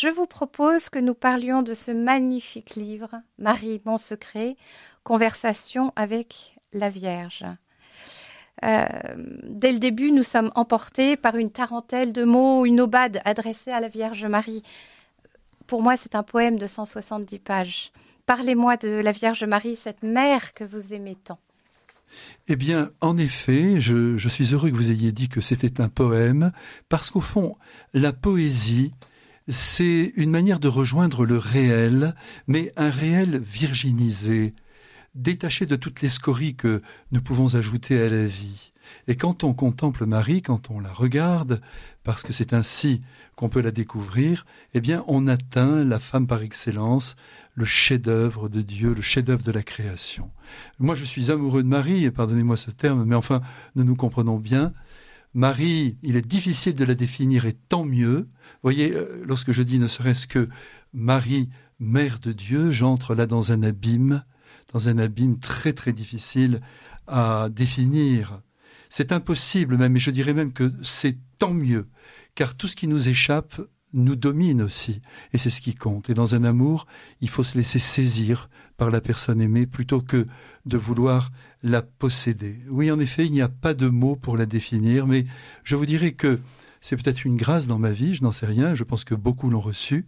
je vous propose que nous parlions de ce magnifique livre, Marie, mon secret, Conversation avec la Vierge. Euh, dès le début, nous sommes emportés par une tarentelle de mots, une aubade adressée à la Vierge Marie. Pour moi, c'est un poème de 170 pages. Parlez-moi de la Vierge Marie, cette mère que vous aimez tant. Eh bien, en effet, je, je suis heureux que vous ayez dit que c'était un poème, parce qu'au fond, la poésie, c'est une manière de rejoindre le réel, mais un réel virginisé, détaché de toutes les scories que nous pouvons ajouter à la vie. Et quand on contemple Marie, quand on la regarde, parce que c'est ainsi qu'on peut la découvrir, eh bien on atteint la femme par excellence, le chef-d'œuvre de Dieu, le chef-d'œuvre de la création. Moi je suis amoureux de Marie, et pardonnez-moi ce terme, mais enfin nous nous comprenons bien. Marie, il est difficile de la définir et tant mieux. Vous voyez, euh, lorsque je dis ne serait-ce que Marie, mère de Dieu, j'entre là dans un abîme dans un abîme très très difficile à définir. C'est impossible même, et je dirais même que c'est tant mieux, car tout ce qui nous échappe nous domine aussi, et c'est ce qui compte. Et dans un amour, il faut se laisser saisir par la personne aimée plutôt que de vouloir la posséder. Oui, en effet, il n'y a pas de mots pour la définir, mais je vous dirais que c'est peut-être une grâce dans ma vie, je n'en sais rien, je pense que beaucoup l'ont reçu,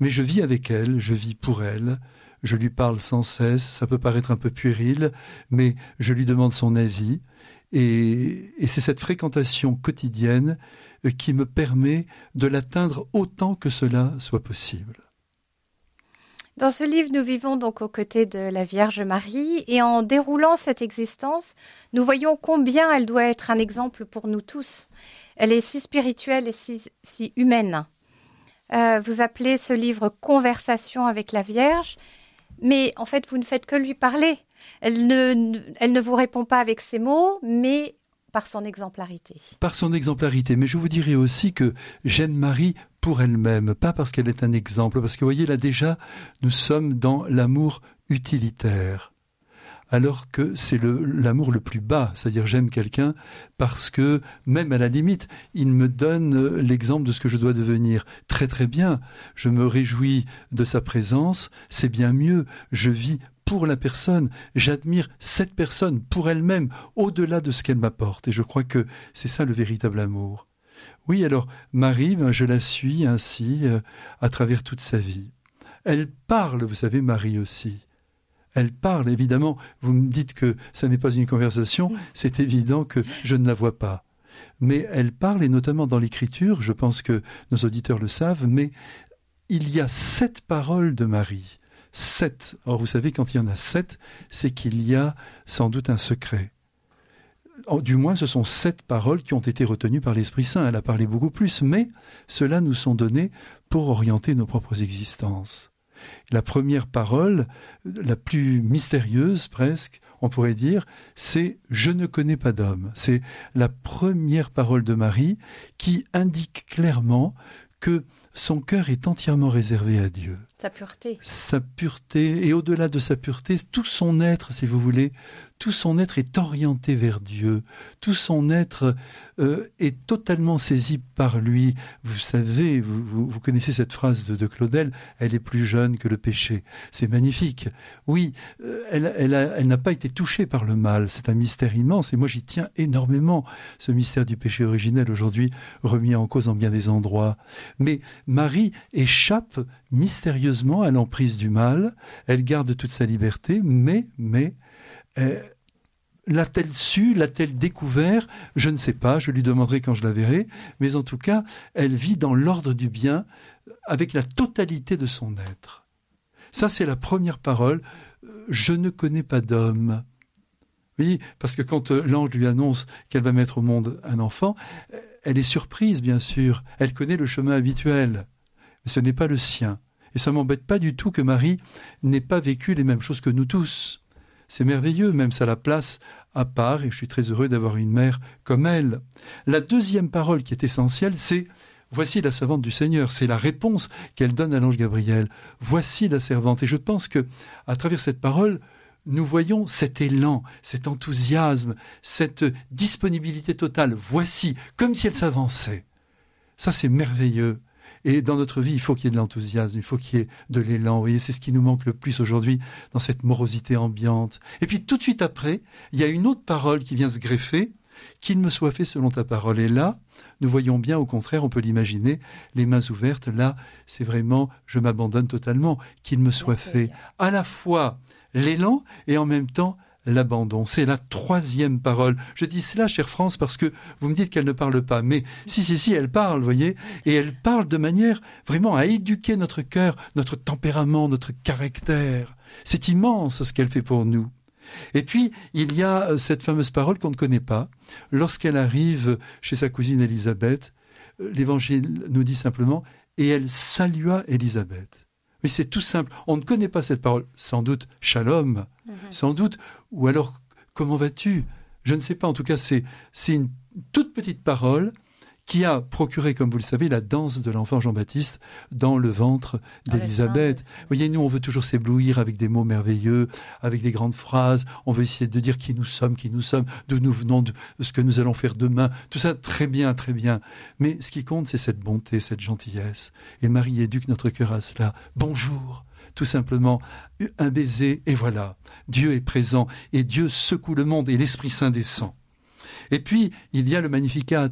mais je vis avec elle, je vis pour elle, je lui parle sans cesse, ça peut paraître un peu puéril, mais je lui demande son avis, et, c'est cette fréquentation quotidienne qui me permet de l'atteindre autant que cela soit possible. Dans ce livre, nous vivons donc aux côtés de la Vierge Marie et en déroulant cette existence, nous voyons combien elle doit être un exemple pour nous tous. Elle est si spirituelle et si, humaine. Euh, vous appelez ce livre Conversation avec la Vierge mais en fait, vous ne faites que lui parler. Elle ne, elle ne vous répond pas avec ses mots, mais par son exemplarité. Par son exemplarité. Mais je vous dirais aussi que j'aime Marie pour elle-même, pas parce qu'elle est un exemple, parce que vous voyez, là déjà, nous sommes dans l'amour utilitaire alors que c'est l'amour le, plus bas, c'est-à-dire j'aime quelqu'un parce que même à la limite, il me donne l'exemple de ce que je dois devenir. Très très bien, je me réjouis de sa présence, c'est bien mieux, je vis pour la personne, j'admire cette personne pour elle-même, au-delà de ce qu'elle m'apporte, et je crois que c'est ça le véritable amour. Oui, alors Marie, ben, je la suis ainsi euh, à travers toute sa vie. Elle parle, vous savez, Marie aussi. Elle parle, évidemment. Vous me dites que ça n'est pas une conversation, c'est évident que je ne la vois pas. Mais elle parle, et notamment dans l'écriture, je pense que nos auditeurs le savent, mais il y a sept paroles de Marie. Sept. Or, vous savez, quand il y en a sept, c'est qu'il y a sans doute un secret. Du moins, ce sont sept paroles qui ont été retenues par l'Esprit Saint. Elle a parlé beaucoup plus, mais cela nous sont donnés pour orienter nos propres existences. La première parole, la plus mystérieuse presque, on pourrait dire, c'est Je ne connais pas d'homme. C'est la première parole de Marie qui indique clairement que son cœur est entièrement réservé à Dieu. Sa pureté. Sa pureté, et au-delà de sa pureté, tout son être, si vous voulez, tout son être est orienté vers Dieu, tout son être euh, est totalement saisi par lui. Vous savez, vous, connaissez cette phrase de, de, Claudel, elle est plus jeune que le péché. C'est magnifique. Oui, euh, elle, elle, elle n'a pas été touchée par le mal, c'est un mystère immense, et moi j'y tiens énormément, ce mystère du péché originel aujourd'hui remis en cause en bien des endroits. Mais Marie échappe mystérieusement à l'emprise du mal, elle garde toute sa liberté, mais, mais, euh, l'a-t-elle su, l'a-t-elle découvert? Je ne sais pas, je lui demanderai quand je la verrai, mais en tout cas, elle vit dans l'ordre du bien avec la totalité de son être. Ça, c'est la première parole. Je ne connais pas d'homme. Oui, parce que quand euh, l'ange lui annonce qu'elle va mettre au monde un enfant, elle est surprise, bien sûr. Elle connaît le chemin habituel, mais ce n'est pas le sien. Et ça m'embête pas du tout que Marie n'ait pas vécu les mêmes choses que nous tous. C'est merveilleux, même ça la place à part, et je suis très heureux d'avoir une mère comme elle. La deuxième parole qui est essentielle, c'est Voici la servante du Seigneur. C'est la réponse qu'elle donne à l'ange Gabriel. Voici la servante. Et je pense que, à travers cette parole, nous voyons cet élan, cet enthousiasme, cette disponibilité totale. Voici, comme si elle s'avançait. Ça, c'est merveilleux. Et dans notre vie, il faut qu'il y ait de l'enthousiasme, il faut qu'il y ait de l'élan. Vous voyez, c'est ce qui nous manque le plus aujourd'hui dans cette morosité ambiante. Et puis tout de suite après, il y a une autre parole qui vient se greffer, qu'il me soit fait selon ta parole. Et là, nous voyons bien, au contraire, on peut l'imaginer, les mains ouvertes. Là, c'est vraiment, je m'abandonne totalement, qu'il me soit fait à la fois l'élan et en même temps l'abandon. C'est la troisième parole. Je dis cela, chère France, parce que vous me dites qu'elle ne parle pas. Mais si, si, si, elle parle, voyez. Et elle parle de manière vraiment à éduquer notre cœur, notre tempérament, notre caractère. C'est immense ce qu'elle fait pour nous. Et puis, il y a cette fameuse parole qu'on ne connaît pas. Lorsqu'elle arrive chez sa cousine Élisabeth, l'évangile nous dit simplement, et elle salua Élisabeth. Mais c'est tout simple. On ne connaît pas cette parole. Sans doute shalom, mhm. sans doute. Ou alors, comment vas-tu? Je ne sais pas. En tout cas, c'est une toute petite parole qui a procuré, comme vous le savez, la danse de l'enfant Jean-Baptiste dans le ventre d'Élisabeth. Vous voyez, nous, on veut toujours s'éblouir avec des mots merveilleux, avec des grandes phrases. On veut essayer de dire qui nous sommes, qui nous sommes, d'où nous venons, de ce que nous allons faire demain. Tout ça, très bien, très bien. Mais ce qui compte, c'est cette bonté, cette gentillesse. Et Marie éduque notre cœur à cela. Bonjour tout simplement un baiser, et voilà, Dieu est présent, et Dieu secoue le monde, et l'Esprit Saint descend. Et puis, il y a le Magnificat,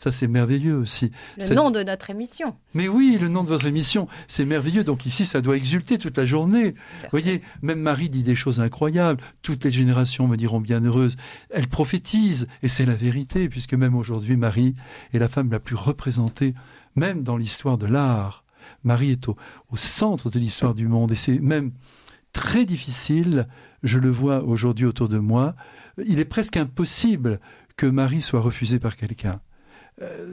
ça, c'est merveilleux aussi. Le nom de notre émission. Mais oui, le nom de votre émission, c'est merveilleux. Donc ici, ça doit exulter toute la journée. Vous voyez, même Marie dit des choses incroyables. Toutes les générations me diront bienheureuses. Elle prophétise, et c'est la vérité, puisque même aujourd'hui, Marie est la femme la plus représentée, même dans l'histoire de l'art. Marie est au, au centre de l'histoire du monde, et c'est même très difficile, je le vois aujourd'hui autour de moi, il est presque impossible que Marie soit refusée par quelqu'un.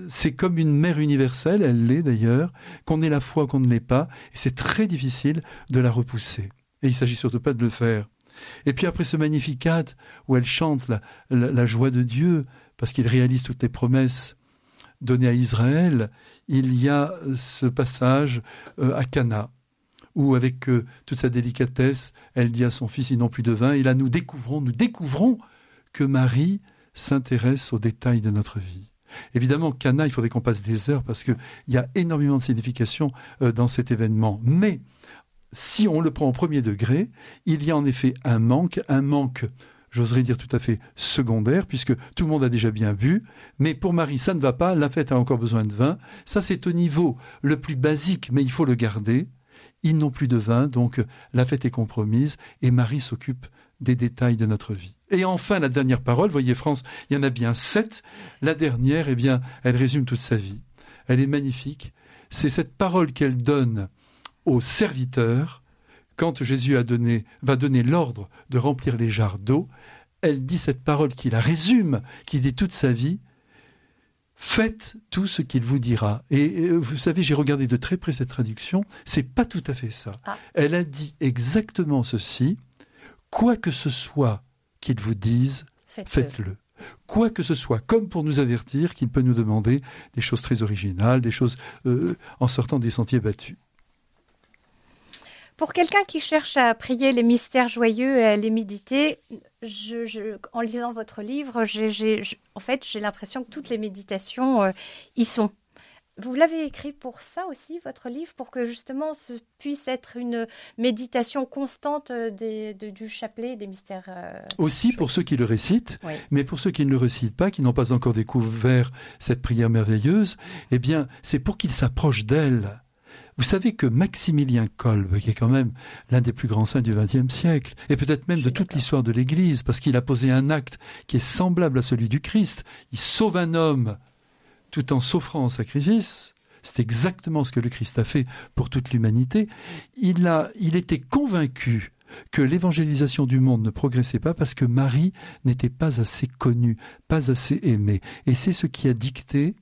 C'est comme une mère universelle, elle l'est d'ailleurs, qu'on ait la foi, qu'on ne l'ait pas, et c'est très difficile de la repousser. Et il s'agit surtout pas de le faire. Et puis après ce magnificat où elle chante la, joie de Dieu, parce qu'il réalise toutes les promesses données à Israël, il y a ce passage euh, à Cana où avec euh, toute sa délicatesse, elle dit à son fils, ils n'ont plus de vin, et là nous découvrons, nous découvrons que Marie s'intéresse aux détails de notre vie. Évidemment, Cana, il faudrait qu'on passe des heures parce qu'il y a énormément de signification euh, dans cet événement. Mais si on le prend au premier degré, il y a en effet un manque, un manque j'oserais dire tout à fait secondaire, puisque tout le monde a déjà bien bu, mais pour Marie, ça ne va pas, la fête a encore besoin de vin, ça c'est au niveau le plus basique, mais il faut le garder, ils n'ont plus de vin, donc la fête est compromise, et Marie s'occupe des détails de notre vie. Et enfin, la dernière parole, voyez France, il y en a bien sept. La dernière, eh bien, elle résume toute sa vie. Elle est magnifique. C'est cette parole qu'elle donne aux serviteurs quand Jésus a donné, va donner l'ordre de remplir les jarres d'eau. Elle dit cette parole qui la résume, qui dit toute sa vie. Faites tout ce qu'il vous dira. Et vous savez, j'ai regardé de très près cette traduction. C'est pas tout à fait ça. Ah. Elle a dit exactement ceci quoi que ce soit qu'il vous dise, faites-le. Quoi que ce soit, comme pour nous avertir qu'il peut nous demander des choses très originales, des choses euh, en sortant des sentiers battus. Pour quelqu'un qui cherche à prier les mystères joyeux et à les méditer, en lisant votre livre, en fait, j'ai l'impression que toutes les méditations euh, y sont. Vous l'avez écrit pour ça aussi, votre livre, pour que justement ce puisse être une méditation constante euh, du chapelet des mystères. Euh, aussi pour ceux qui le récitent, mais pour ceux qui ne le récitent pas, qui n'ont pas encore découvert cette prière merveilleuse, eh bien, c'est pour qu'ils s'approchent d'elle. Vous savez que Maximilien Kolb, qui est quand même l'un des plus grands saints du XXe siècle, et peut-être même de toute l'histoire de l'Église, parce qu'il a posé un acte qui est semblable à celui du Christ, il sauve un homme tout en s'offrant en sacrifice, c'est exactement ce que le Christ a fait pour toute l'humanité, il, il était convaincu que l'évangélisation du monde ne progressait pas parce que Marie n'était pas assez connue, pas assez aimée. Et c'est ce qui a dicté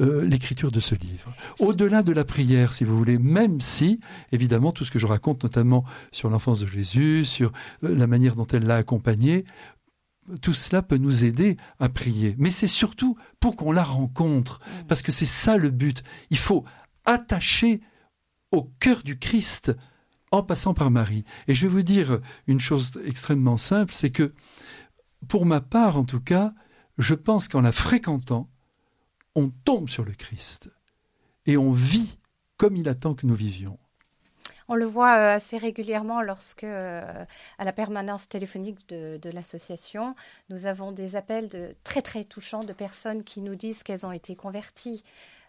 euh, l'écriture de ce livre. Au-delà de la prière, si vous voulez, même si, évidemment, tout ce que je raconte, notamment sur l'enfance de Jésus, sur euh, la manière dont elle l'a accompagné, tout cela peut nous aider à prier. Mais c'est surtout pour qu'on la rencontre, mm. parce que c'est ça le but. Il faut attacher au cœur du Christ en passant par Marie. Et je vais vous dire une chose extrêmement simple, c'est que, pour ma part en tout cas, je pense qu'en la fréquentant, on tombe sur le Christ et on vit comme il attend que nous vivions. On le voit euh, assez régulièrement lorsque, euh, à la permanence téléphonique de, l'association, nous avons des appels de, très très touchants de personnes qui nous disent qu'elles ont été converties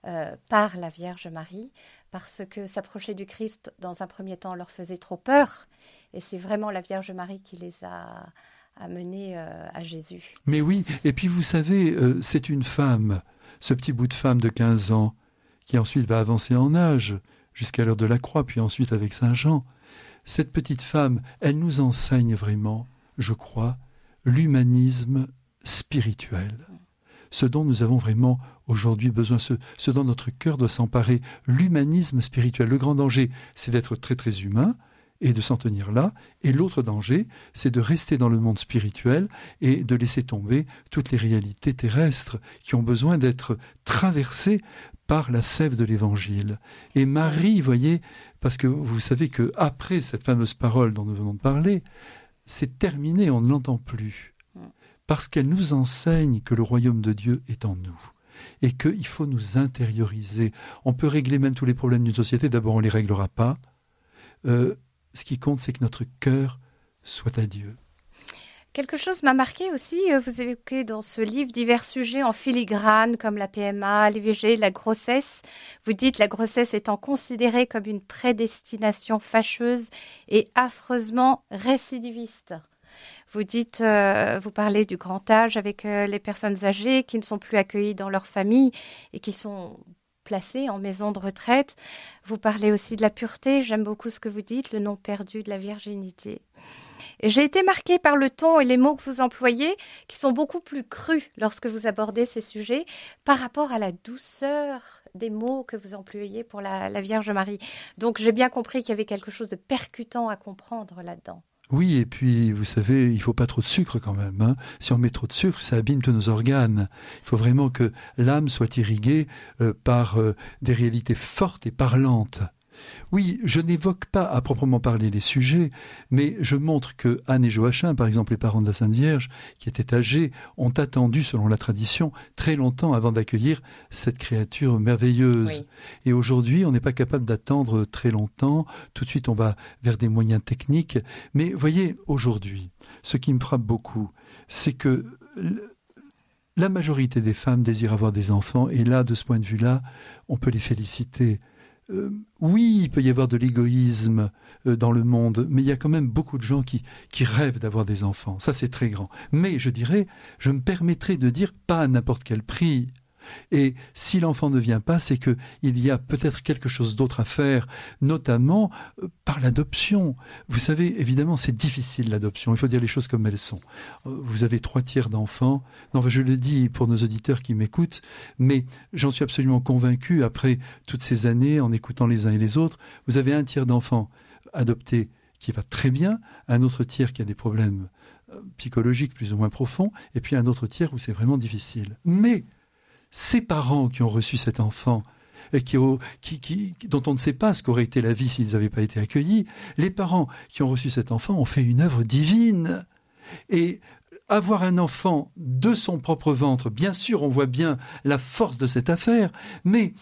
euh, par la Vierge Marie, parce que s'approcher du Christ, dans un premier temps, leur faisait trop peur. Et c'est vraiment la Vierge Marie qui les a amenées à Jésus. Mais oui, et puis vous savez, c'est une femme, ce petit bout de femme de 15 ans, qui ensuite va avancer en âge jusqu'à l'heure de la croix, puis ensuite avec Saint Jean. Cette petite femme, elle nous enseigne vraiment, je crois, l'humanisme spirituel. Ce dont nous avons vraiment aujourd'hui besoin, ce, dont notre cœur doit s'emparer, l'humanisme spirituel. Le grand danger, c'est d'être très très humain, et de s'en tenir là. Et l'autre danger, c'est de rester dans le monde spirituel et de laisser tomber toutes les réalités terrestres qui ont besoin d'être traversées par la sève de l'Évangile. Et Marie, voyez, parce que vous savez que après cette fameuse parole dont nous venons de parler, c'est terminé, on ne l'entend plus. Parce qu'elle nous enseigne que le royaume de Dieu est en nous et qu'il faut nous intérioriser. On peut régler même tous les problèmes d'une société, d'abord on ne les réglera pas. Euh, ce qui compte, c'est que notre cœur soit à Dieu. Quelque chose m'a marqué aussi, euh, vous évoquez dans ce livre divers sujets en filigrane comme la PMA, l'IVG, la grossesse. Vous dites la grossesse étant considérée comme une prédestination fâcheuse et affreusement récidiviste. Vous dites, euh, vous parlez du grand âge avec euh, les personnes âgées qui ne sont plus accueillies dans leur famille et qui sont placées en maison de retraite. Vous parlez aussi de la pureté. J'aime beaucoup ce que vous dites, le nom perdu de la virginité. J'ai été marquée par le ton et les mots que vous employez, qui sont beaucoup plus crus lorsque vous abordez ces sujets, par rapport à la douceur des mots que vous employez pour la, Vierge Marie. Donc j'ai bien compris qu'il y avait quelque chose de percutant à comprendre là-dedans. Oui, et puis vous savez, il faut pas trop de sucre quand même. Hein. Si on met trop de sucre, ça abîme tous nos organes. Il faut vraiment que l'âme soit irriguée euh, par euh, des réalités fortes et parlantes. Oui, je n'évoque pas à proprement parler les sujets, mais je montre que Anne et Joachim, par exemple les parents de la Sainte Vierge, qui étaient âgés, ont attendu, selon la tradition, très longtemps avant d'accueillir cette créature merveilleuse. Et aujourd'hui, on n'est pas capable d'attendre très longtemps. Tout de suite, on va vers des moyens techniques. Mais voyez, aujourd'hui, ce qui me frappe beaucoup, c'est que la majorité des femmes désirent avoir des enfants, et là, de ce point de vue-là, on peut les féliciter. Euh, oui, il peut y avoir de l'égoïsme euh, dans le monde, mais il y a quand même beaucoup de gens qui, qui rêvent d'avoir des enfants. Ça, c'est très grand. Mais je dirais, je me permettrai de dire pas à n'importe quel prix. Et si l'enfant ne vient pas, c'est qu'il y a peut-être quelque chose d'autre à faire, notamment euh, par l'adoption. Vous savez, évidemment, c'est difficile l'adoption. Il faut dire les choses comme elles sont. Euh, vous avez trois tiers d'enfants. Je le dis pour nos auditeurs qui m'écoutent, mais j'en suis absolument convaincu après toutes ces années en écoutant les uns et les autres. Vous avez un tiers d'enfants adoptés qui va très bien, un autre tiers qui a des problèmes euh, psychologiques plus ou moins profonds, et puis un autre tiers où c'est vraiment difficile. Mais ces parents qui ont reçu cet enfant, et dont on ne sait pas ce qu'aurait été la vie s'ils n'avaient pas été accueillis, les parents qui ont reçu cet enfant ont fait une œuvre divine. Et avoir un enfant de son propre ventre, bien sûr, on voit bien la force de cette affaire, mais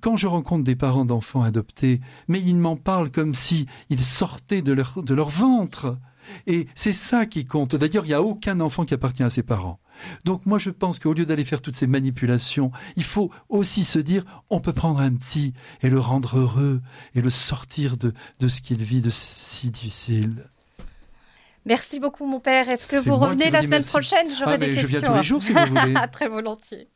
quand je rencontre des parents d'enfants adoptés, mais ils m'en parlent comme si sortaient de leur ventre. Et c'est ça qui compte. D'ailleurs, il n'y a aucun enfant qui appartient à ses parents. Donc moi je pense qu'au lieu d'aller faire toutes ces manipulations, il faut aussi se dire on peut prendre un petit et le rendre heureux et le sortir de, de ce qu'il vit de si difficile. Merci beaucoup mon père. Est-ce que vous revenez la semaine prochaine? J'aurai ah, des questions. Je viens tous les jours si vous voulez. Très volontiers.